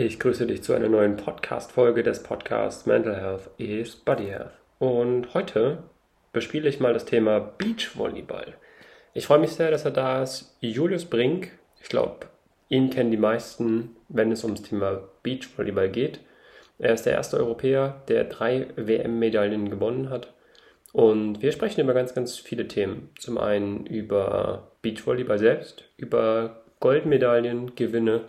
Ich grüße dich zu einer neuen Podcast-Folge des Podcasts Mental Health is Body Health. Und heute bespiele ich mal das Thema Beachvolleyball. Ich freue mich sehr, dass er da ist. Julius Brink, ich glaube, ihn kennen die meisten, wenn es ums Thema Beachvolleyball geht. Er ist der erste Europäer, der drei WM-Medaillen gewonnen hat. Und wir sprechen über ganz, ganz viele Themen. Zum einen über Beachvolleyball selbst, über Goldmedaillen, Gewinne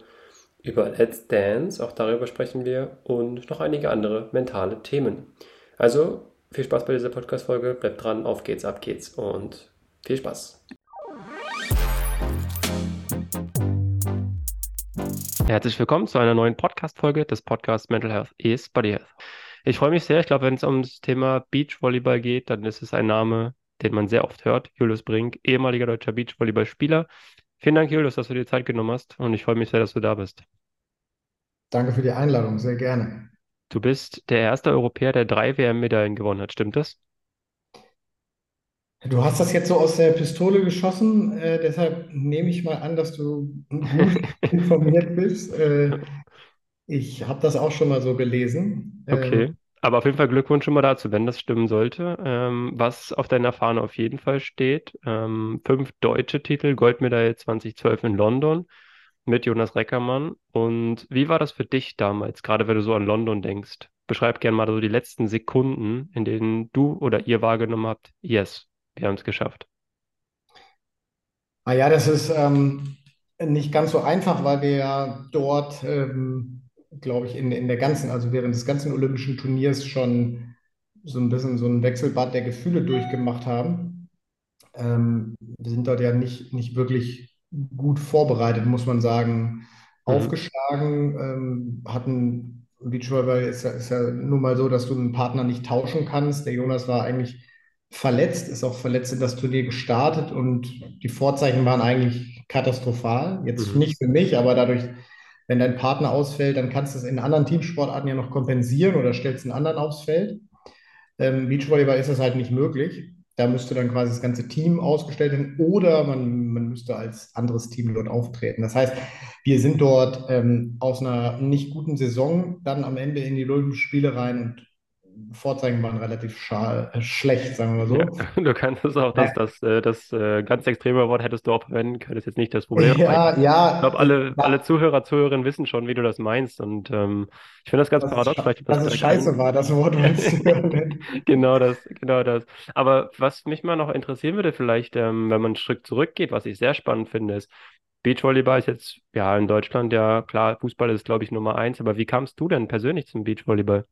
über Let's Dance, auch darüber sprechen wir, und noch einige andere mentale Themen. Also viel Spaß bei dieser Podcast-Folge, bleibt dran, auf geht's, ab geht's und viel Spaß. Herzlich willkommen zu einer neuen Podcast-Folge des Podcasts Mental Health is Body Health. Ich freue mich sehr. Ich glaube, wenn es ums Thema Beachvolleyball geht, dann ist es ein Name, den man sehr oft hört. Julius Brink, ehemaliger deutscher Beachvolleyballspieler, Vielen Dank, Julius, dass du dir Zeit genommen hast und ich freue mich sehr, dass du da bist. Danke für die Einladung, sehr gerne. Du bist der erste Europäer, der drei WM-Medaillen gewonnen hat, stimmt das? Du hast das jetzt so aus der Pistole geschossen, äh, deshalb nehme ich mal an, dass du gut informiert bist. Äh, ich habe das auch schon mal so gelesen. Okay. Ähm, aber auf jeden Fall Glückwunsch schon mal dazu, wenn das stimmen sollte. Ähm, was auf deiner Fahne auf jeden Fall steht, ähm, fünf deutsche Titel, Goldmedaille 2012 in London mit Jonas Reckermann. Und wie war das für dich damals, gerade wenn du so an London denkst? Beschreib gerne mal so die letzten Sekunden, in denen du oder ihr wahrgenommen habt, yes, wir haben es geschafft. Ah ja, das ist ähm, nicht ganz so einfach, weil wir ja dort ähm, glaube ich, in, in der ganzen, also während des ganzen olympischen Turniers schon so ein bisschen so ein Wechselbad der Gefühle durchgemacht haben. Ähm, wir sind dort ja nicht, nicht wirklich gut vorbereitet, muss man sagen, mhm. aufgeschlagen, ähm, hatten Beachvolleyball ist ja, ist ja nun mal so, dass du einen Partner nicht tauschen kannst. Der Jonas war eigentlich verletzt, ist auch verletzt in das Turnier gestartet und die Vorzeichen waren eigentlich katastrophal. Jetzt mhm. nicht für mich, aber dadurch, wenn dein Partner ausfällt, dann kannst du es in anderen Teamsportarten ja noch kompensieren oder stellst einen anderen aufs Feld. Ähm, Beachvolleyball ist das halt nicht möglich. Da müsste dann quasi das ganze Team ausgestellt werden oder man, man müsste als anderes Team dort auftreten. Das heißt, wir sind dort ähm, aus einer nicht guten Saison dann am Ende in die Olympischen Spiele rein und Vorzeigen waren relativ schal, äh, schlecht, sagen wir mal so. Ja, du kannst es auch, das, das, äh, das, das ganz extreme Wort hättest du auch verwenden können, ist jetzt nicht das Problem. Ja, ja. Ich glaube, alle, ja. alle Zuhörer, Zuhörerinnen wissen schon, wie du das meinst. Und ähm, ich finde das ganz das paradox. Vielleicht dass es scheiße war, das Wort Genau das, genau das. Aber was mich mal noch interessieren würde, vielleicht, ähm, wenn man einen Schritt zurückgeht, was ich sehr spannend finde, ist, Beachvolleyball ist jetzt ja in Deutschland ja klar, Fußball ist glaube ich Nummer eins, aber wie kamst du denn persönlich zum Beachvolleyball?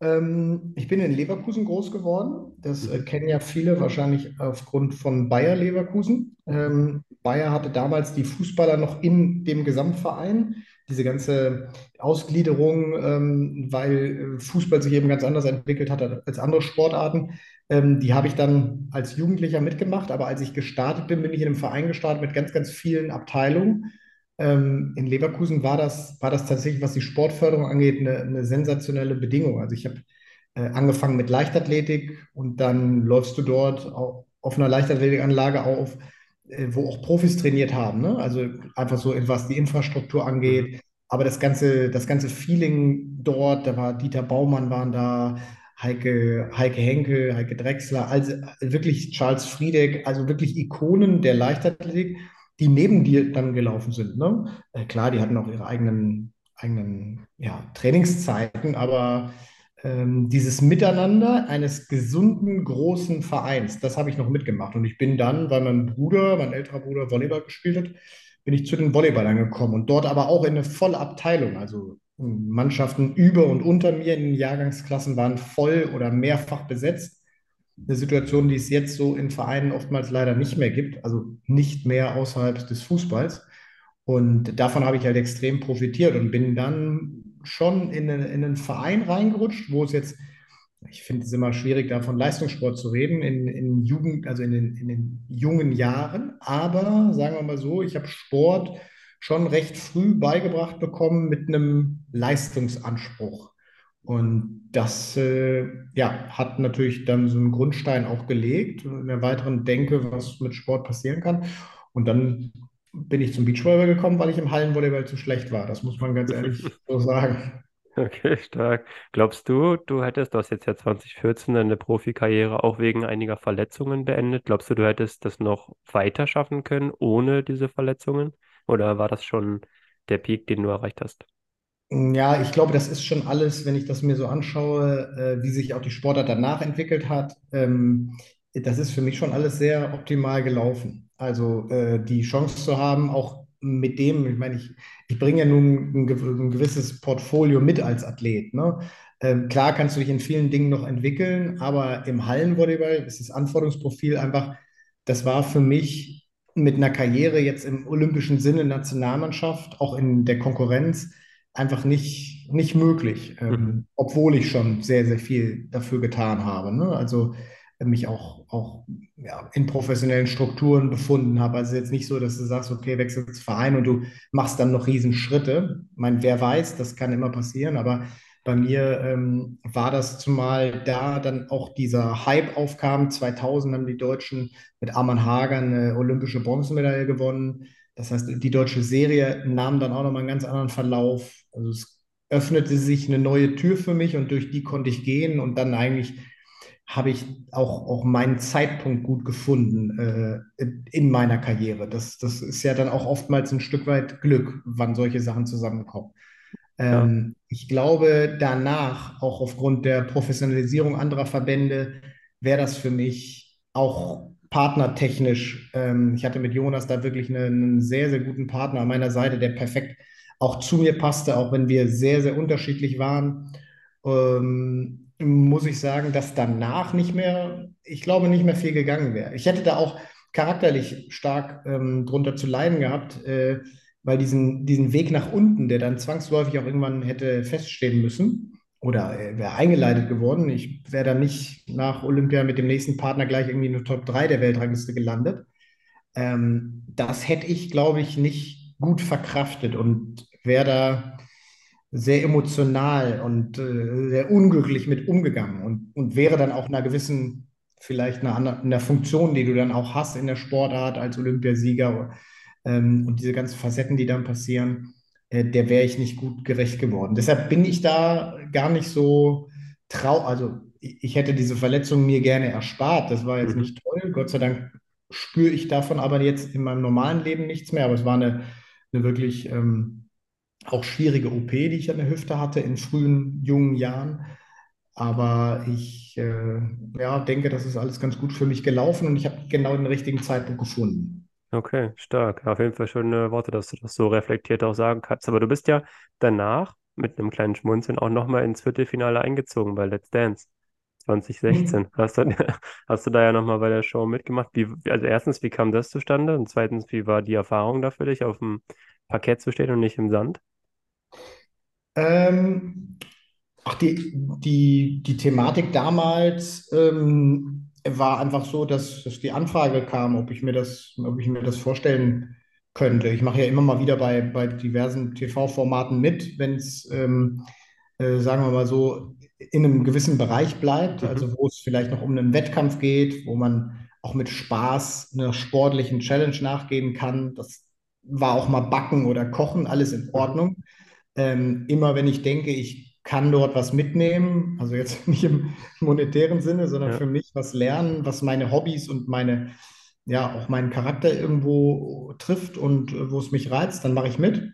Ähm, ich bin in Leverkusen groß geworden. Das äh, kennen ja viele wahrscheinlich aufgrund von Bayer Leverkusen. Ähm, Bayer hatte damals die Fußballer noch in dem Gesamtverein. Diese ganze Ausgliederung, ähm, weil äh, Fußball sich eben ganz anders entwickelt hat als andere Sportarten, ähm, die habe ich dann als Jugendlicher mitgemacht. Aber als ich gestartet bin, bin ich in einem Verein gestartet mit ganz, ganz vielen Abteilungen. Ähm, in Leverkusen war das, war das tatsächlich, was die Sportförderung angeht, eine, eine sensationelle Bedingung. Also ich habe äh, angefangen mit Leichtathletik und dann läufst du dort auf, auf einer Leichtathletikanlage auf, äh, wo auch Profis trainiert haben. Ne? Also einfach so, was die Infrastruktur angeht. Mhm. Aber das ganze, das ganze Feeling dort, da war Dieter Baumann waren da, Heike, Heike Henke, Heike Drechsler, also wirklich Charles Friedeck, also wirklich Ikonen der Leichtathletik die neben dir dann gelaufen sind. Ne? Äh, klar, die hatten auch ihre eigenen, eigenen ja, Trainingszeiten, aber ähm, dieses Miteinander eines gesunden, großen Vereins, das habe ich noch mitgemacht. Und ich bin dann, weil mein Bruder, mein älterer Bruder Volleyball gespielt hat, bin ich zu den Volleyballern gekommen und dort aber auch in eine volle Abteilung. Also Mannschaften über und unter mir in den Jahrgangsklassen waren voll oder mehrfach besetzt eine Situation, die es jetzt so in Vereinen oftmals leider nicht mehr gibt, also nicht mehr außerhalb des Fußballs. Und davon habe ich halt extrem profitiert und bin dann schon in, eine, in einen Verein reingerutscht, wo es jetzt, ich finde es immer schwierig, da von Leistungssport zu reden, in, in Jugend, also in den, in den jungen Jahren. Aber sagen wir mal so, ich habe Sport schon recht früh beigebracht bekommen mit einem Leistungsanspruch. Und das äh, ja, hat natürlich dann so einen Grundstein auch gelegt in der weiteren Denke, was mit Sport passieren kann. Und dann bin ich zum Beachvolleyball gekommen, weil ich im Hallenvolleyball zu schlecht war. Das muss man ganz ehrlich so sagen. Okay, stark. Glaubst du, du hättest, du hast jetzt ja 2014 deine Profikarriere auch wegen einiger Verletzungen beendet. Glaubst du, du hättest das noch weiter schaffen können ohne diese Verletzungen? Oder war das schon der Peak, den du erreicht hast? Ja, ich glaube, das ist schon alles, wenn ich das mir so anschaue, äh, wie sich auch die Sportart danach entwickelt hat. Ähm, das ist für mich schon alles sehr optimal gelaufen. Also äh, die Chance zu haben, auch mit dem, ich meine, ich, ich bringe ja nun ein, ein gewisses Portfolio mit als Athlet. Ne? Ähm, klar kannst du dich in vielen Dingen noch entwickeln, aber im Hallenvolleyball ist das Anforderungsprofil einfach, das war für mich mit einer Karriere jetzt im olympischen Sinne Nationalmannschaft, auch in der Konkurrenz, einfach nicht, nicht möglich, Mhm. ähm, obwohl ich schon sehr, sehr viel dafür getan habe. Ne? Also äh, mich auch, auch ja, in professionellen Strukturen befunden habe. Also jetzt nicht so, dass du sagst, okay, wechselst Verein und du machst dann noch Riesenschritte. Ich meine, wer weiß, das kann immer passieren, aber bei mir ähm, war das zumal da dann auch dieser Hype aufkam. 2000 haben die Deutschen mit Arman Hager eine olympische Bronzemedaille gewonnen. Das heißt, die deutsche Serie nahm dann auch nochmal einen ganz anderen Verlauf. Also es öffnete sich eine neue Tür für mich und durch die konnte ich gehen und dann eigentlich habe ich auch, auch meinen Zeitpunkt gut gefunden äh, in meiner Karriere. Das, das ist ja dann auch oftmals ein Stück weit Glück, wann solche Sachen zusammenkommen. Ja. Ähm, ich glaube, danach, auch aufgrund der Professionalisierung anderer Verbände, wäre das für mich auch partnertechnisch. Ähm, ich hatte mit Jonas da wirklich einen, einen sehr, sehr guten Partner an meiner Seite, der perfekt auch zu mir passte, auch wenn wir sehr, sehr unterschiedlich waren. Ähm, muss ich sagen, dass danach nicht mehr, ich glaube, nicht mehr viel gegangen wäre. Ich hätte da auch charakterlich stark ähm, drunter zu leiden gehabt. Äh, weil diesen, diesen Weg nach unten, der dann zwangsläufig auch irgendwann hätte feststehen müssen oder äh, wäre eingeleitet geworden, ich wäre dann nicht nach Olympia mit dem nächsten Partner gleich irgendwie in der Top 3 der Weltrangliste gelandet. Ähm, das hätte ich, glaube ich, nicht gut verkraftet und wäre da sehr emotional und äh, sehr unglücklich mit umgegangen und, und wäre dann auch einer gewissen, vielleicht einer, anderen- einer Funktion, die du dann auch hast in der Sportart als Olympiasieger ähm, und diese ganzen Facetten, die dann passieren, der wäre ich nicht gut gerecht geworden. Deshalb bin ich da gar nicht so trau, also ich, ich hätte diese Verletzung mir gerne erspart. Das war jetzt Mhm. nicht toll. Gott sei Dank spüre ich davon aber jetzt in meinem normalen Leben nichts mehr. Aber es war eine, eine wirklich ähm, auch schwierige OP, die ich an der Hüfte hatte in frühen, jungen Jahren. Aber ich äh, ja, denke, das ist alles ganz gut für mich gelaufen und ich habe genau den richtigen Zeitpunkt gefunden. Okay, stark. Auf jeden Fall schöne Worte, dass du das so reflektiert auch sagen kannst. Aber du bist ja danach mit einem kleinen Schmunzeln auch nochmal ins Viertelfinale eingezogen bei Let's Dance 2016. Hast du, hast du da ja nochmal bei der Show mitgemacht? Wie, also erstens, wie kam das zustande? Und zweitens, wie war die Erfahrung da für dich, auf dem Parkett zu stehen und nicht im Sand? Ähm, ach, die, die, die Thematik damals ähm, war einfach so, dass, dass die Anfrage kam, ob ich mir das, ob ich mir das vorstellen könnte. Ich mache ja immer mal wieder bei, bei diversen TV-Formaten mit, wenn es, ähm, äh, sagen wir mal so, in einem gewissen Bereich bleibt, Mhm. also wo es vielleicht noch um einen Wettkampf geht, wo man auch mit Spaß einer sportlichen Challenge nachgehen kann. Das war auch mal Backen oder Kochen, alles in Mhm. Ordnung. Ähm, immer wenn ich denke, ich kann dort was mitnehmen, also jetzt nicht im monetären Sinne, sondern Ja, für mich was lernen, was meine Hobbys und meine, ja, auch meinen Charakter irgendwo trifft und äh, wo es mich reizt, dann mache ich mit.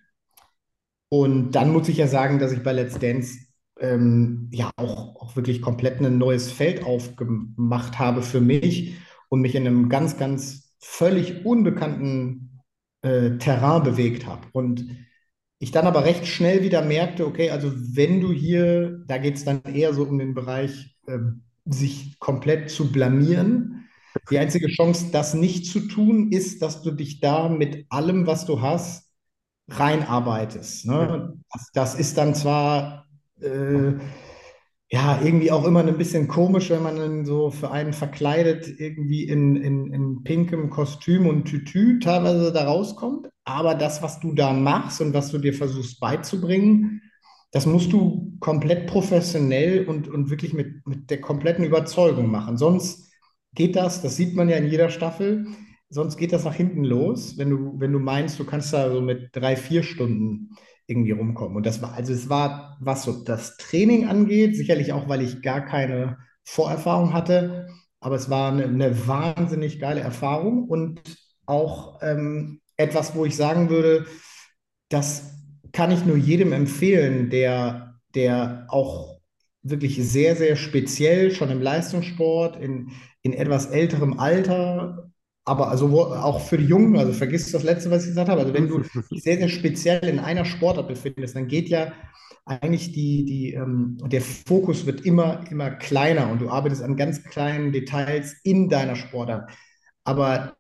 Und dann muss ich ja sagen, dass ich bei Let's Dance ähm, ja auch, auch wirklich komplett ein neues Feld aufgemacht habe für mich und mich in einem ganz, ganz völlig unbekannten äh, Terrain bewegt habe. Und ich dann aber recht schnell wieder merkte, okay, also wenn du hier, da geht es dann eher so um den Bereich, ähm, sich komplett zu blamieren. Die einzige Chance, das nicht zu tun, ist, dass du dich da mit allem, was du hast, reinarbeitest. Ne? Das, das ist dann zwar äh, ja irgendwie auch immer ein bisschen komisch, wenn man dann so für einen verkleidet irgendwie in, in, in pinkem Kostüm und Tütü teilweise da rauskommt. Aber das, was du da machst und was du dir versuchst beizubringen, das musst du komplett professionell und, und wirklich mit, mit der kompletten Überzeugung machen. Sonst geht das, das sieht man ja in jeder Staffel, sonst geht das nach hinten los, wenn du, wenn du meinst, du kannst da so mit drei, vier Stunden irgendwie rumkommen. Und das war, also es war, was so das Training angeht, sicherlich auch, weil ich gar keine Vorerfahrung hatte, aber es war eine, eine wahnsinnig geile Erfahrung und auch ähm, etwas, wo ich sagen würde, das kann ich nur jedem empfehlen, der, der auch wirklich sehr, sehr speziell schon im Leistungssport, in, in etwas älterem Alter, aber also wo, auch für die Jungen, also vergiss das letzte, was ich gesagt habe, also wenn du dich sehr, sehr speziell in einer Sportart befindest, dann geht ja eigentlich die, die, ähm, der Fokus wird immer, immer kleiner und du arbeitest an ganz kleinen Details in deiner Sportart. Aber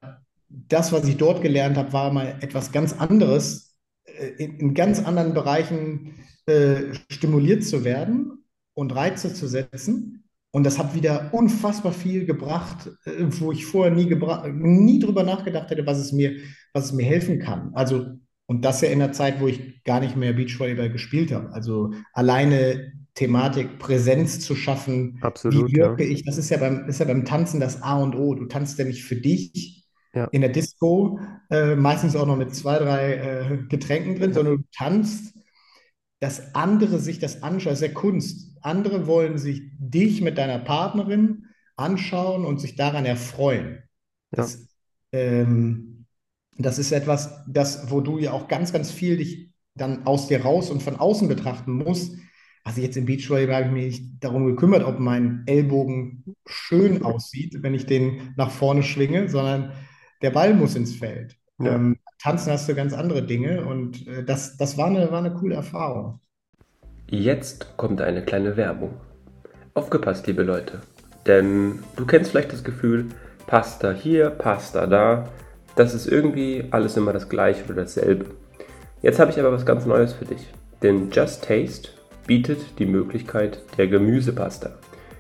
das, was ich dort gelernt habe, war mal etwas ganz anderes, äh, in, in, ganz anderen Bereichen äh, stimuliert zu werden und Reize zu setzen. Und das hat wieder unfassbar viel gebracht, äh, wo ich vorher nie, nie drüber nachgedacht hätte, was es mir, was es mir helfen kann. Also, und das ja in der Zeit, wo ich gar nicht mehr Beachvolleyball gespielt habe. Also alleine Thematik, Präsenz zu schaffen. Absolut, wie wirke ja. ich? Das ist ja, beim, ist ja beim Tanzen das A und O. Du tanzt ja nicht für dich, ja. in der Disco, äh, meistens auch noch mit zwei, drei äh, Getränken drin, sondern du tanzt, dass andere sich das anschauen. Das ist ja Kunst. Andere wollen sich dich mit deiner Partnerin anschauen und sich daran erfreuen. Ja. Das, ähm, das ist etwas, das, wo du ja auch ganz, ganz viel dich dann aus dir raus und von außen betrachten musst. Also jetzt im Beachvolleyball habe ich mich nicht darum gekümmert, ob mein Ellbogen schön aussieht, wenn ich den nach vorne schwinge, sondern der Ball muss ins Feld. Ja. Ähm, tanzen hast du ganz andere Dinge und äh, das, das war, eine, war eine coole Erfahrung. Jetzt kommt eine kleine Werbung. Aufgepasst, liebe Leute. Denn du kennst vielleicht das Gefühl, Pasta hier, Pasta da. Das ist irgendwie alles immer das gleiche oder dasselbe. Jetzt habe ich aber was ganz Neues für dich. Denn Just Taste bietet die Möglichkeit der Gemüsepasta.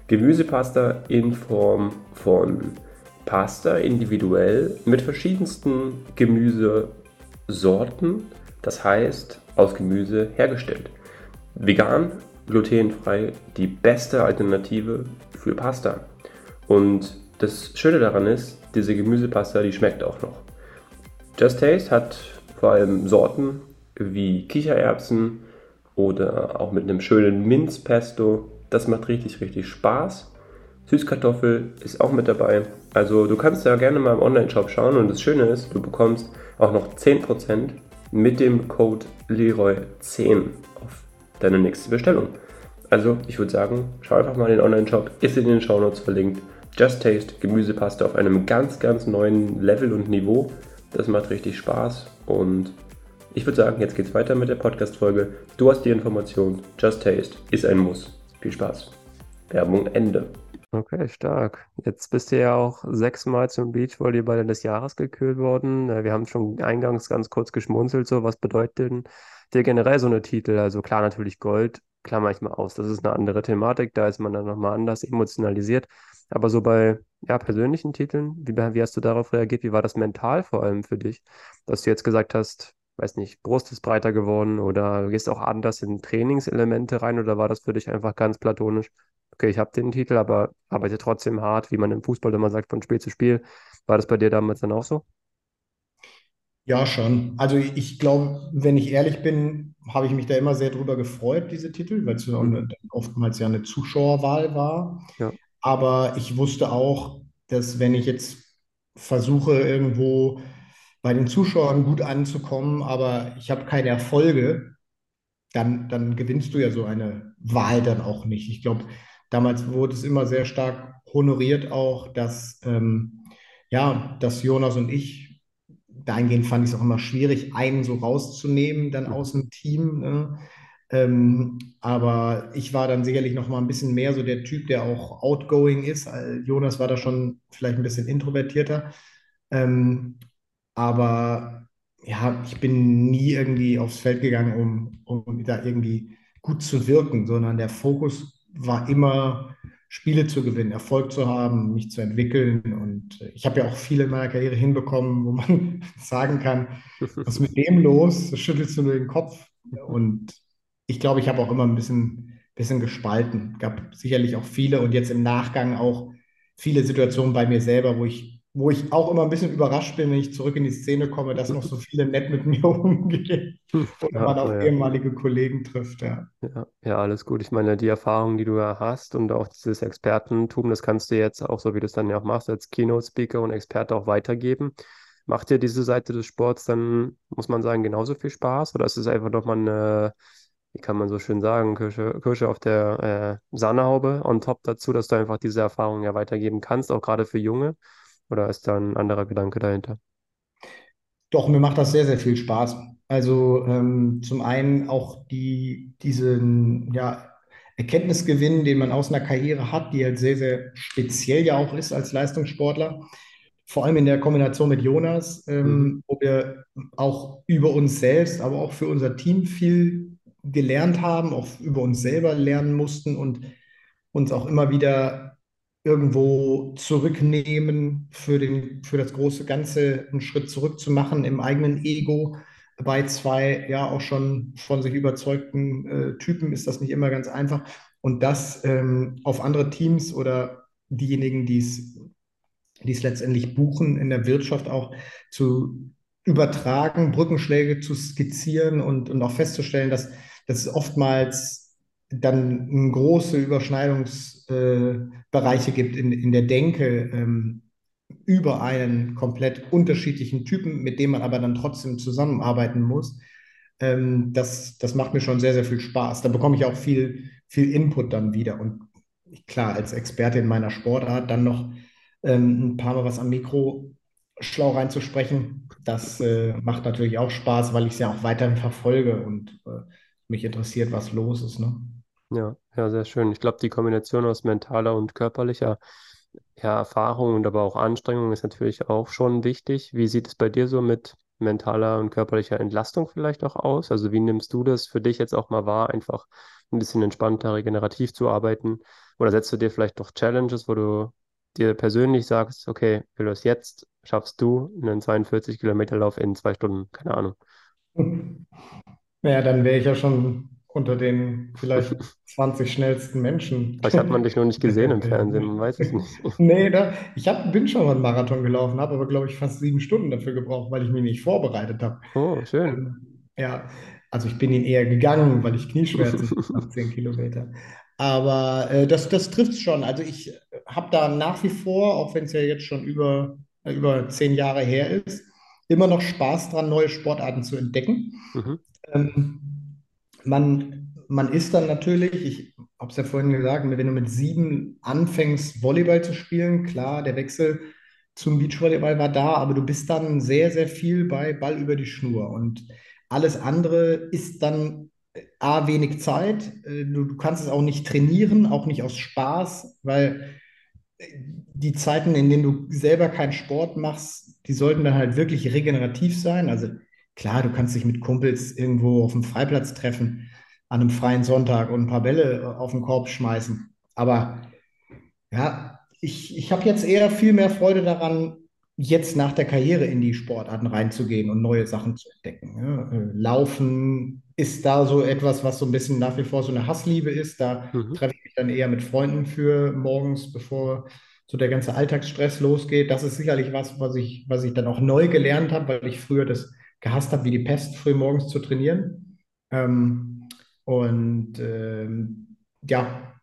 Gemüsepasta in Form von Pasta individuell mit verschiedensten Gemüsesorten, das heißt aus Gemüse hergestellt. Vegan, glutenfrei, die beste Alternative für Pasta. Und das Schöne daran ist, diese Gemüsepasta, die schmeckt auch noch. Just Taste hat vor allem Sorten wie Kichererbsen oder auch mit einem schönen Minzpesto. Das macht richtig, richtig Spaß. Süßkartoffel ist auch mit dabei. Also du kannst da gerne mal im Online-Shop schauen und das Schöne ist, du bekommst auch noch 10% mit dem Code Leroy10 auf deine nächste Bestellung. Also ich würde sagen, schau einfach mal in den Online-Shop, ist in den Shownotes verlinkt. Just Taste Gemüsepaste auf einem ganz, ganz neuen Level und Niveau. Das macht richtig Spaß und ich würde sagen, jetzt geht's weiter mit der Podcast-Folge. Du hast die Information. Just Taste ist ein Muss. Viel Spaß. Werbung Ende. Okay, stark. Jetzt bist du ja auch sechsmal zum Beachvolleyball des Jahres gekürt worden. Äh, wir haben schon eingangs ganz kurz geschmunzelt, so was bedeutet dir generell so eine Titel? Also klar, natürlich Gold, klammer ich mal aus. Das ist eine andere Thematik, da ist man dann nochmal anders emotionalisiert. Aber so bei ja, persönlichen Titeln, wie, wie hast du darauf reagiert? Wie war das mental vor allem für dich, dass du jetzt gesagt hast, weiß nicht, Brust ist breiter geworden oder gehst auch anders in Trainingselemente rein oder war das für dich einfach ganz platonisch? okay, ich habe den Titel, aber arbeite trotzdem hart, wie man im Fußball immer sagt, von Spiel zu Spiel. War das bei dir damals dann auch so? Ja, schon. Also ich glaube, wenn ich ehrlich bin, habe ich mich da immer sehr drüber gefreut, diese Titel, weil es mhm. oftmals ja eine Zuschauerwahl war. Ja. Aber ich wusste auch, dass wenn ich jetzt versuche, irgendwo bei den Zuschauern gut anzukommen, aber ich habe keine Erfolge, dann, dann gewinnst du ja so eine Wahl dann auch nicht. Ich glaube, Damals wurde es immer sehr stark honoriert auch, dass, ähm, ja, dass Jonas und ich, dahingehend fand ich es auch immer schwierig, einen so rauszunehmen dann aus dem Team. Ne? Ähm, aber ich war dann sicherlich noch mal ein bisschen mehr so der Typ, der auch outgoing ist. Jonas war da schon vielleicht ein bisschen introvertierter. Ähm, aber ja, ich bin nie irgendwie aufs Feld gegangen, um, um da irgendwie gut zu wirken, sondern der Fokus war immer Spiele zu gewinnen, Erfolg zu haben, mich zu entwickeln. Und äh, ich habe ja auch viele in meiner Karriere hinbekommen, wo man sagen kann, was ist mit dem los? Schüttelst du nur den Kopf. Und ich glaube, ich habe auch immer ein bisschen, bisschen gespalten. Gab sicherlich auch viele und jetzt im Nachgang auch viele Situationen bei mir selber, wo ich wo ich auch immer ein bisschen überrascht bin, wenn ich zurück in die Szene komme, dass noch so viele nett mit mir umgehen oder Ja, man auch ja. ehemalige Kollegen trifft, ja. Ja, ja, alles gut. Ich meine, die Erfahrung, die du ja hast und auch dieses Expertentum, das kannst du jetzt auch, so wie du es dann ja auch machst, als Keynote-Speaker und Experte auch weitergeben. Macht dir diese Seite des Sports dann, muss man sagen, genauso viel Spaß? Oder ist es einfach nochmal eine, wie kann man so schön sagen, Kirsche, Kirsche auf der äh, Sahnehaube on top dazu, dass du einfach diese Erfahrung ja weitergeben kannst, auch gerade für Junge? Oder ist da ein anderer Gedanke dahinter? Doch, mir macht das sehr, sehr viel Spaß. Also ähm, zum einen auch die, diesen ja, Erkenntnisgewinn, den man aus einer Karriere hat, die halt sehr, sehr speziell ja auch ist als Leistungssportler. Vor allem in der Kombination mit Jonas, Mhm. ähm, wo wir auch über uns selbst, aber auch für unser Team viel gelernt haben, auch über uns selber lernen mussten und uns auch immer wieder irgendwo zurücknehmen, für den, für das große Ganze einen Schritt zurück zu machen im eigenen Ego. Bei zwei ja auch schon von sich überzeugten äh, Typen ist das nicht immer ganz einfach. Und das ähm, auf andere Teams oder diejenigen, die es, letztendlich buchen, in der Wirtschaft auch zu übertragen, Brückenschläge zu skizzieren und, und auch festzustellen, dass, es oftmals dann große Überschneidungsbereiche äh, gibt in, in der Denke ähm, über einen komplett unterschiedlichen Typen, mit dem man aber dann trotzdem zusammenarbeiten muss. Ähm, das, das macht mir schon sehr, sehr viel Spaß. Da bekomme ich auch viel, viel Input dann wieder. Und klar, als Experte in meiner Sportart dann noch ähm, ein paar Mal was am Mikro schlau reinzusprechen, das äh, macht natürlich auch Spaß, weil ich es ja auch weiterhin verfolge und äh, mich interessiert, was los ist. Ne? Ja, ja, sehr schön. Ich glaube, die Kombination aus mentaler und körperlicher ja, Erfahrung und aber auch Anstrengung ist natürlich auch schon wichtig. Wie sieht es bei dir so mit mentaler und körperlicher Entlastung vielleicht auch aus? Also wie nimmst du das für dich jetzt auch mal wahr, einfach ein bisschen entspannter, regenerativ zu arbeiten? Oder setzt du dir vielleicht noch Challenges, wo du dir persönlich sagst, okay, Julius, jetzt schaffst du einen 42 Kilometer Lauf in zwei Stunden, keine Ahnung. Naja, dann wäre ich ja schon unter den vielleicht 20 schnellsten Menschen. Vielleicht hat man dich noch nicht gesehen im Fernsehen, man weiß es nicht. Nee, da, ich hab, bin schon mal einen Marathon gelaufen, habe aber, glaube ich, fast sieben Stunden dafür gebraucht, weil ich mich nicht vorbereitet habe. Oh, schön. Ähm, ja, also ich bin ihn eher gegangen, weil ich Knieschmerzen nach 10 Kilometern. Aber äh, das, das trifft es schon. Also ich habe da nach wie vor, auch wenn es ja jetzt schon über, über zehn Jahre her ist, immer noch Spaß dran, neue Sportarten zu entdecken. Mhm. Ähm, man, man ist dann natürlich, ich habe es ja vorhin gesagt, wenn du mit sieben anfängst, Volleyball zu spielen, klar, der Wechsel zum Beachvolleyball war da, aber du bist dann sehr, sehr viel bei Ball über die Schnur. Und alles andere ist dann äh, A, wenig Zeit. äh, Du, du kannst es auch nicht trainieren, auch nicht aus Spaß, weil äh, die Zeiten, in denen du selber keinen Sport machst, die sollten dann halt wirklich regenerativ sein. Also klar, du kannst dich mit Kumpels irgendwo auf dem Freiplatz treffen, an einem freien Sonntag und ein paar Bälle äh, auf den Korb schmeißen. Aber ja, ich, ich habe jetzt eher viel mehr Freude daran, jetzt nach der Karriere in die Sportarten reinzugehen und neue Sachen zu entdecken. Ja, äh, Laufen ist da so etwas, was so ein bisschen nach wie vor so eine Hassliebe ist. Da Mhm. treffe ich mich dann eher mit Freunden für morgens, bevor so der ganze Alltagsstress losgeht. Das ist sicherlich was, was ich, was ich dann auch neu gelernt habe, weil ich früher das gehasst habe, wie die Pest, früh morgens zu trainieren. Ähm, und ähm, ja,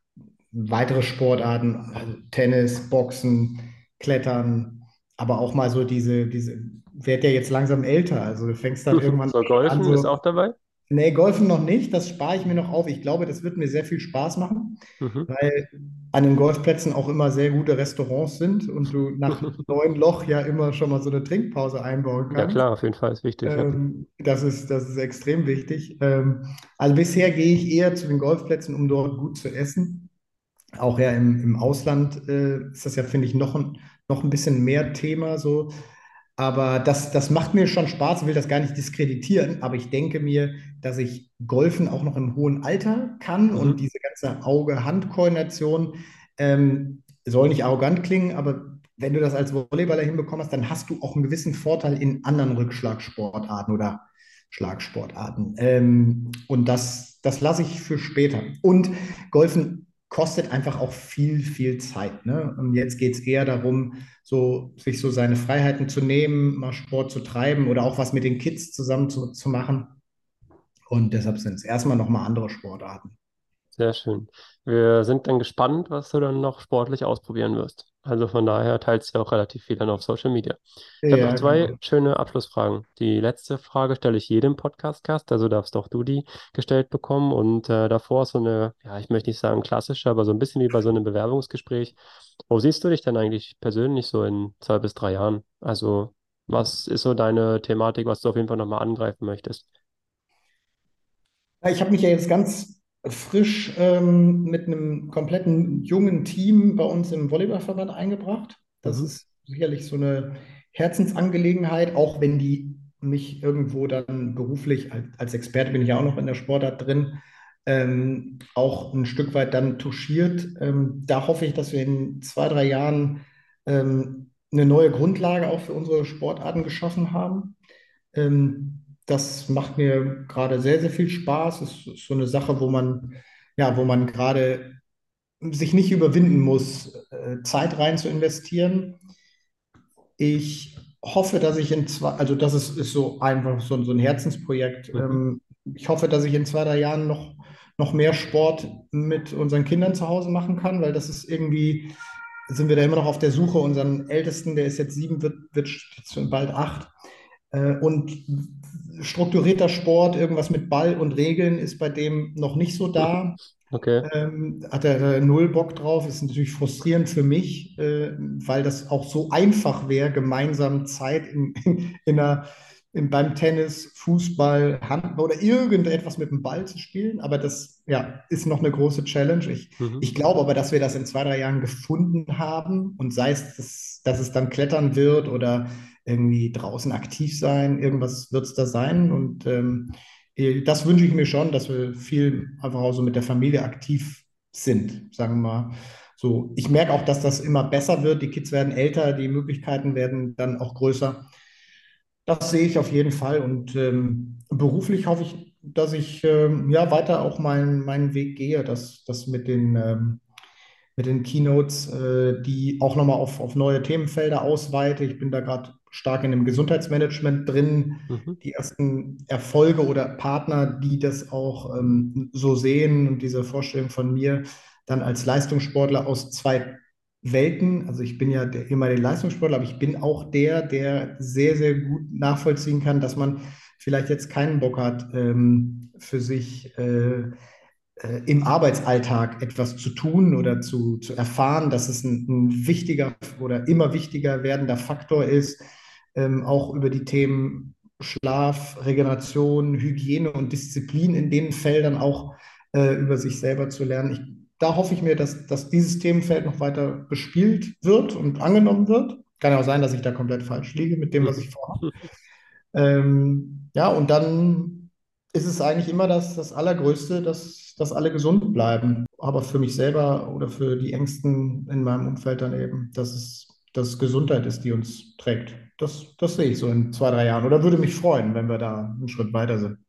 weitere Sportarten, also Tennis, Boxen, Klettern, aber auch mal so diese, diese, werd ja jetzt langsam älter, also du fängst dann irgendwann So, an, Golfen ist so, auch dabei? Nee, Golfen noch nicht, das spare ich mir noch auf. Ich glaube, das wird mir sehr viel Spaß machen, Mhm. weil an den Golfplätzen auch immer sehr gute Restaurants sind und du nach neun Loch ja immer schon mal so eine Trinkpause einbauen Ja, kannst. klar, auf jeden Fall ist wichtig, ja. Ähm, das ist, das ist extrem wichtig. Ähm, also bisher gehe ich eher zu den Golfplätzen, um dort gut zu essen. Auch ja im, im Ausland äh, ist das ja, finde ich, noch ein, noch ein bisschen mehr Thema so. Aber das, das macht mir schon Spaß, will das gar nicht diskreditieren, aber ich denke mir, dass ich Golfen auch noch im hohen Alter kann und Mhm. diese ganze Auge-Hand-Koordination ähm, soll nicht arrogant klingen, aber wenn du das als Volleyballer hinbekommen hast, dann hast du auch einen gewissen Vorteil in anderen Rückschlagsportarten oder Schlagsportarten. Ähm, und das, das lasse ich für später. Und Golfen kostet einfach auch viel, viel Zeit. Ne? Und jetzt geht es eher darum, so, sich so seine Freiheiten zu nehmen, mal Sport zu treiben oder auch was mit den Kids zusammen zu, zu machen. Und deshalb sind es erstmal nochmal andere Sportarten. Sehr schön. Wir sind dann gespannt, was du dann noch sportlich ausprobieren wirst. Also von daher teilst du ja auch relativ viel dann auf Social Media. Ich habe noch Ja, zwei genau. schöne Abschlussfragen. Die letzte Frage stelle ich jedem Podcast-Gast, also darfst auch du die gestellt bekommen. Und äh, davor so eine, ja, ich möchte nicht sagen klassische, aber so ein bisschen wie bei so einem Bewerbungsgespräch. Wo siehst du dich denn eigentlich persönlich so in zwei bis drei Jahren? Also was ist so deine Thematik, was du auf jeden Fall nochmal angreifen möchtest? Ich habe mich ja jetzt ganz frisch ähm, mit einem kompletten jungen Team bei uns im Volleyballverband eingebracht. Das Mhm. ist sicherlich so eine Herzensangelegenheit, auch wenn die mich irgendwo dann beruflich als, als Experte bin ich ja auch noch in der Sportart drin, ähm, auch ein Stück weit dann touchiert. Ähm, da hoffe ich, dass wir in zwei, drei Jahren ähm, eine neue Grundlage auch für unsere Sportarten geschaffen haben. Das macht mir gerade sehr, sehr viel Spaß. Es ist so eine Sache, wo man, ja, wo man gerade sich nicht überwinden muss, äh, Zeit rein zu investieren. Ich hoffe, dass ich in zwei, also das ist, ist so einfach so, so ein Herzensprojekt. Mhm. Ähm, ich hoffe, dass ich in zwei, drei Jahren noch, noch mehr Sport mit unseren Kindern zu Hause machen kann, weil das ist irgendwie, sind wir da immer noch auf der Suche. Unseren Ältesten, der ist jetzt sieben, wird, wird bald acht. Äh, Und strukturierter Sport, irgendwas mit Ball und Regeln ist bei dem noch nicht so da. Okay. Ähm, hat er null Bock drauf. Ist natürlich frustrierend für mich, äh, weil das auch so einfach wäre, gemeinsam Zeit in, in, in einer, in, beim Tennis, Fußball, Handball oder irgendetwas mit dem Ball zu spielen. Aber das ja, ist noch eine große Challenge. Ich, Mhm. ich glaube aber, dass wir das in zwei, drei Jahren gefunden haben und sei es, dass, dass es dann Klettern wird oder irgendwie draußen aktiv sein, irgendwas wird es da sein. Und ähm, äh, das wünsche ich mir schon, dass wir viel einfach auch so mit der Familie aktiv sind, sagen wir mal. So, ich merke auch, dass das immer besser wird. Die Kids werden älter, die Möglichkeiten werden dann auch größer. Das sehe ich auf jeden Fall. Und ähm, beruflich hoffe ich, dass ich ähm, ja weiter auch meinen, meinen Weg gehe, dass das mit den ähm, mit den Keynotes, äh, die auch nochmal auf, auf neue Themenfelder ausweite. Ich bin da gerade stark in dem Gesundheitsmanagement drin. Mhm. Die ersten Erfolge oder Partner, die das auch ähm, so sehen und diese Vorstellung von mir dann als Leistungssportler aus zwei Welten. Also ich bin ja der ehemalige Leistungssportler, aber ich bin auch der, der sehr, sehr gut nachvollziehen kann, dass man vielleicht jetzt keinen Bock hat, ähm, für sich äh, äh, im Arbeitsalltag etwas zu tun oder zu, zu erfahren, dass es ein, ein wichtiger oder immer wichtiger werdender Faktor ist, ähm, auch über die Themen Schlaf, Regeneration, Hygiene und Disziplin in den Feldern auch äh, über sich selber zu lernen. Ich, da hoffe ich mir, dass, dass dieses Themenfeld noch weiter bespielt wird und angenommen wird. Kann ja auch sein, dass ich da komplett falsch liege mit dem, was ich vorhabe. Ähm, ja, und dann ist es eigentlich immer das, das Allergrößte, dass, dass alle gesund bleiben. Aber für mich selber oder für die Ängsten in meinem Umfeld dann eben, dass es, dass es Gesundheit ist, die uns trägt. Das, das sehe ich so in zwei, drei Jahren. Oder würde mich freuen, wenn wir da einen Schritt weiter sind.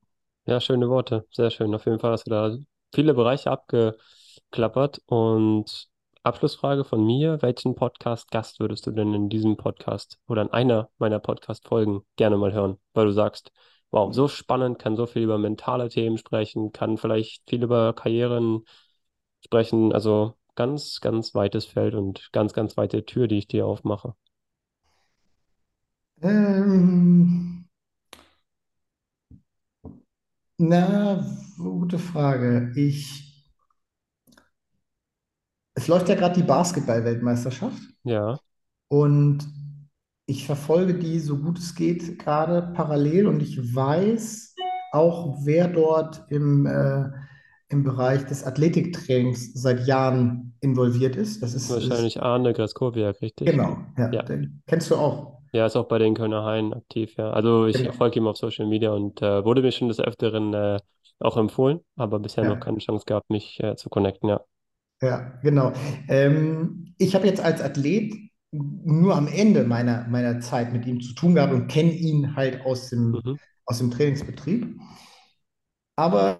Ja, schöne Worte. Sehr schön. Auf jeden Fall hast du da viele Bereiche abgeklappert. Und Abschlussfrage von mir: Welchen Podcast-Gast würdest du denn in diesem Podcast oder in einer meiner Podcast-Folgen gerne mal hören? Weil du sagst, wow, so spannend, kann so viel über mentale Themen sprechen, kann vielleicht viel über Karrieren sprechen. Also ganz, ganz weites Feld und ganz, ganz weite Tür, die ich dir aufmache. Ähm, na, gute Frage. Ich, es läuft ja gerade die Basketball-Weltmeisterschaft. Ja, Und ich verfolge die so gut es geht gerade parallel und ich weiß auch, wer dort im, äh, im Bereich des Athletiktrainings seit Jahren involviert ist. Das ist, ist wahrscheinlich Arne Graskowiak, richtig? genau, ja, Ja. den kennst du auch. Ja, ist auch bei den Kölner Haien aktiv, ja. Also ich Genau. folge ihm auf Social Media und äh, wurde mir schon des Öfteren äh, auch empfohlen, aber bisher noch Ja, keine Chance gehabt, mich äh, zu connecten, ja. ja, genau. Ähm, ich habe jetzt als Athlet nur am Ende meiner, meiner Zeit mit ihm zu tun gehabt und kenne ihn halt aus dem, Mhm. aus dem Trainingsbetrieb. Aber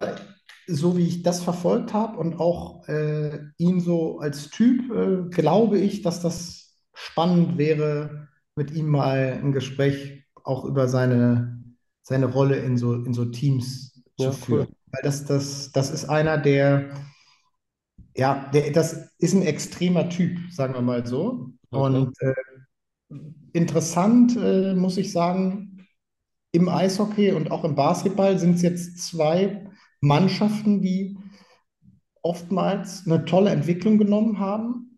so wie ich das verfolgt habe und auch äh, ihn so als Typ, äh, glaube ich, dass das spannend wäre, mit ihm mal ein Gespräch auch über seine, seine Rolle in so, in so Teams zu Ja, führen. cool. Weil das, das, das ist einer, der, ja, der, das ist ein extremer Typ, sagen wir mal so. Okay. Und äh, interessant, äh, muss ich sagen, im Eishockey und auch im Basketball sind es jetzt zwei Mannschaften, die oftmals eine tolle Entwicklung genommen haben,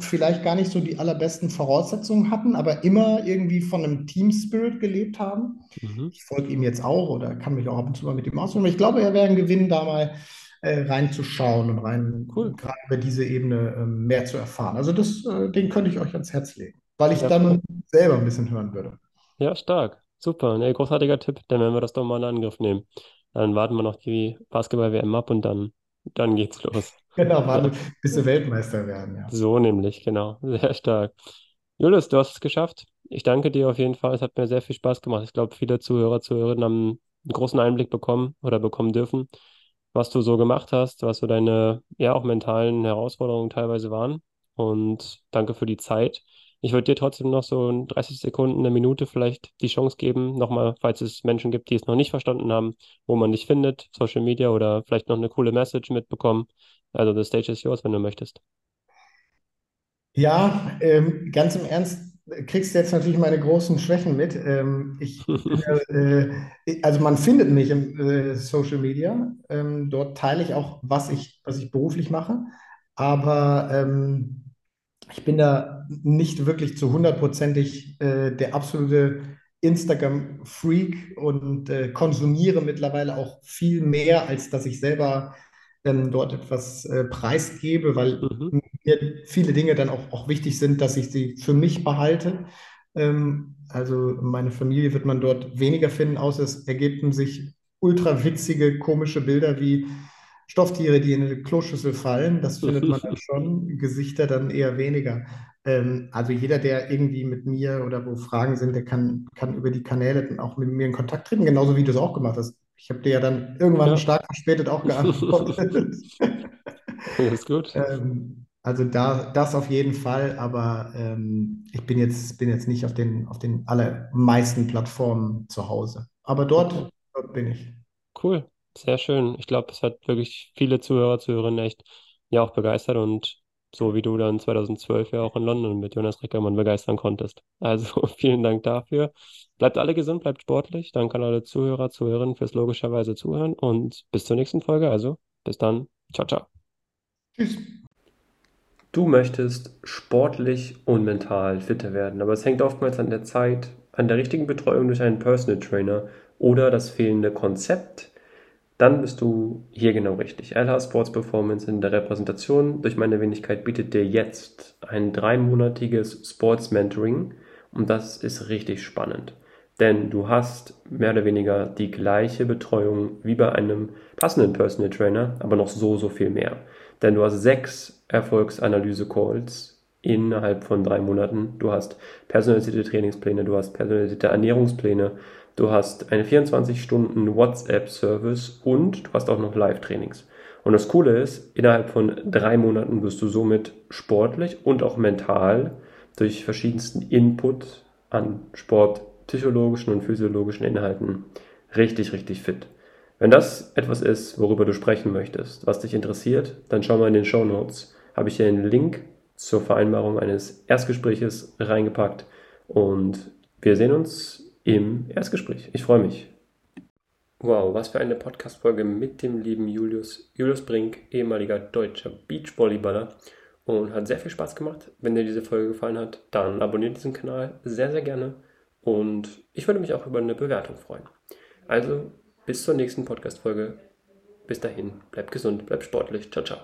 vielleicht gar nicht so die allerbesten Voraussetzungen hatten, aber immer irgendwie von einem Team Spirit gelebt haben. Mhm. Ich folge ihm jetzt auch oder kann mich auch ab und zu mal mit ihm. Aber ich glaube, er wäre ein Gewinn, da mal äh, reinzuschauen und rein Cool. gerade über diese Ebene ähm, mehr zu erfahren. Also das, äh, den könnte ich euch ans Herz legen, weil ich Ja, dann cool. selber ein bisschen hören würde. Ja, stark. Super. Nee, großartiger Tipp. Dann werden wir das doch mal in Angriff nehmen. Dann warten wir noch die Basketball-WM ab und dann, dann geht's los. Genau, warte, bis sie Weltmeister werden, ja. So nämlich, genau. Sehr stark. Julius, du hast es geschafft. Ich danke dir auf jeden Fall. Es hat mir sehr viel Spaß gemacht. Ich glaube, viele Zuhörer, Zuhörerinnen haben einen großen Einblick bekommen oder bekommen dürfen, was du so gemacht hast, was so deine, ja, auch mentalen Herausforderungen teilweise waren. Und danke für die Zeit. Ich würde dir trotzdem noch so in 30 Sekunden, eine Minute vielleicht die Chance geben, nochmal, falls es Menschen gibt, die es noch nicht verstanden haben, wo man dich findet, Social Media oder vielleicht noch eine coole Message mitbekommen. Also, the stage is yours, wenn du möchtest. Ja, ähm, ganz im Ernst, kriegst du jetzt natürlich meine großen Schwächen mit. Ähm, ich äh, also man findet mich im äh, Social Media. Ähm, dort teile ich auch, was ich, was ich beruflich mache. Aber ähm, ich bin da nicht wirklich zu hundertprozentig äh, der absolute Instagram-Freak und äh, konsumiere mittlerweile auch viel mehr, als dass ich selber ähm, dort etwas äh, preisgebe, weil Mhm. mir viele Dinge dann auch, auch wichtig sind, dass ich sie für mich behalte. Ähm, also meine Familie wird man dort weniger finden, außer es ergeben sich ultra witzige, komische Bilder wie Stofftiere, die in eine Kloschüssel fallen. Das findet man dann schon, Gesichter dann eher weniger. Ähm, also jeder, der irgendwie mit mir oder wo Fragen sind, der kann, kann über die Kanäle dann auch mit mir in Kontakt treten, genauso wie du es auch gemacht hast. Ich habe dir ja dann irgendwann Ja. stark verspätet auch geantwortet. Alles gut. Ähm, also da, das auf jeden Fall, aber ähm, ich bin jetzt, bin jetzt nicht auf den, auf den allermeisten Plattformen zu Hause. Aber dort, Okay. dort bin ich. Cool. Sehr schön. Ich glaube, es hat wirklich viele Zuhörer, Zuhörerinnen echt ja auch begeistert und so wie du dann 2012 ja auch in London mit Jonas Reckermann begeistern konntest. Also vielen Dank dafür. Bleibt alle gesund, bleibt sportlich. Danke an alle Zuhörer, Zuhörerinnen fürs logischerweise Zuhören und bis zur nächsten Folge. Also bis dann. Ciao, ciao. Tschüss. Du möchtest sportlich und mental fitter werden, aber es hängt oftmals an der Zeit, an der richtigen Betreuung durch einen Personal Trainer oder das fehlende Konzept. Dann bist du hier genau richtig. LH Sports Performance in der Repräsentation durch meine Wenigkeit bietet dir jetzt ein dreimonatiges Sports Mentoring und das ist richtig spannend. Denn du hast mehr oder weniger die gleiche Betreuung wie bei einem passenden Personal Trainer, aber noch so, so viel mehr. Denn du hast sechs Erfolgsanalyse-Calls innerhalb von drei Monaten. Du hast personalisierte Trainingspläne, du hast personalisierte Ernährungspläne, du hast eine 24-Stunden WhatsApp-Service und du hast auch noch Live-Trainings. Und das Coole ist, innerhalb von drei Monaten wirst du somit sportlich und auch mental durch verschiedensten Input an sportpsychologischen und physiologischen Inhalten richtig, richtig fit. Wenn das etwas ist, worüber du sprechen möchtest, was dich interessiert, dann schau mal in den Show Notes. Habe ich hier einen Link zur Vereinbarung eines Erstgespräches reingepackt und wir sehen uns im Erstgespräch. Ich freue mich. Wow, was für eine Podcast-Folge mit dem lieben Julius. Julius Brink, ehemaliger deutscher Beachvolleyballer und hat sehr viel Spaß gemacht. Wenn dir diese Folge gefallen hat, dann abonniert diesen Kanal sehr, sehr gerne und ich würde mich auch über eine Bewertung freuen. Also bis zur nächsten Podcast-Folge. Bis dahin, bleib gesund, bleib sportlich. Ciao, ciao.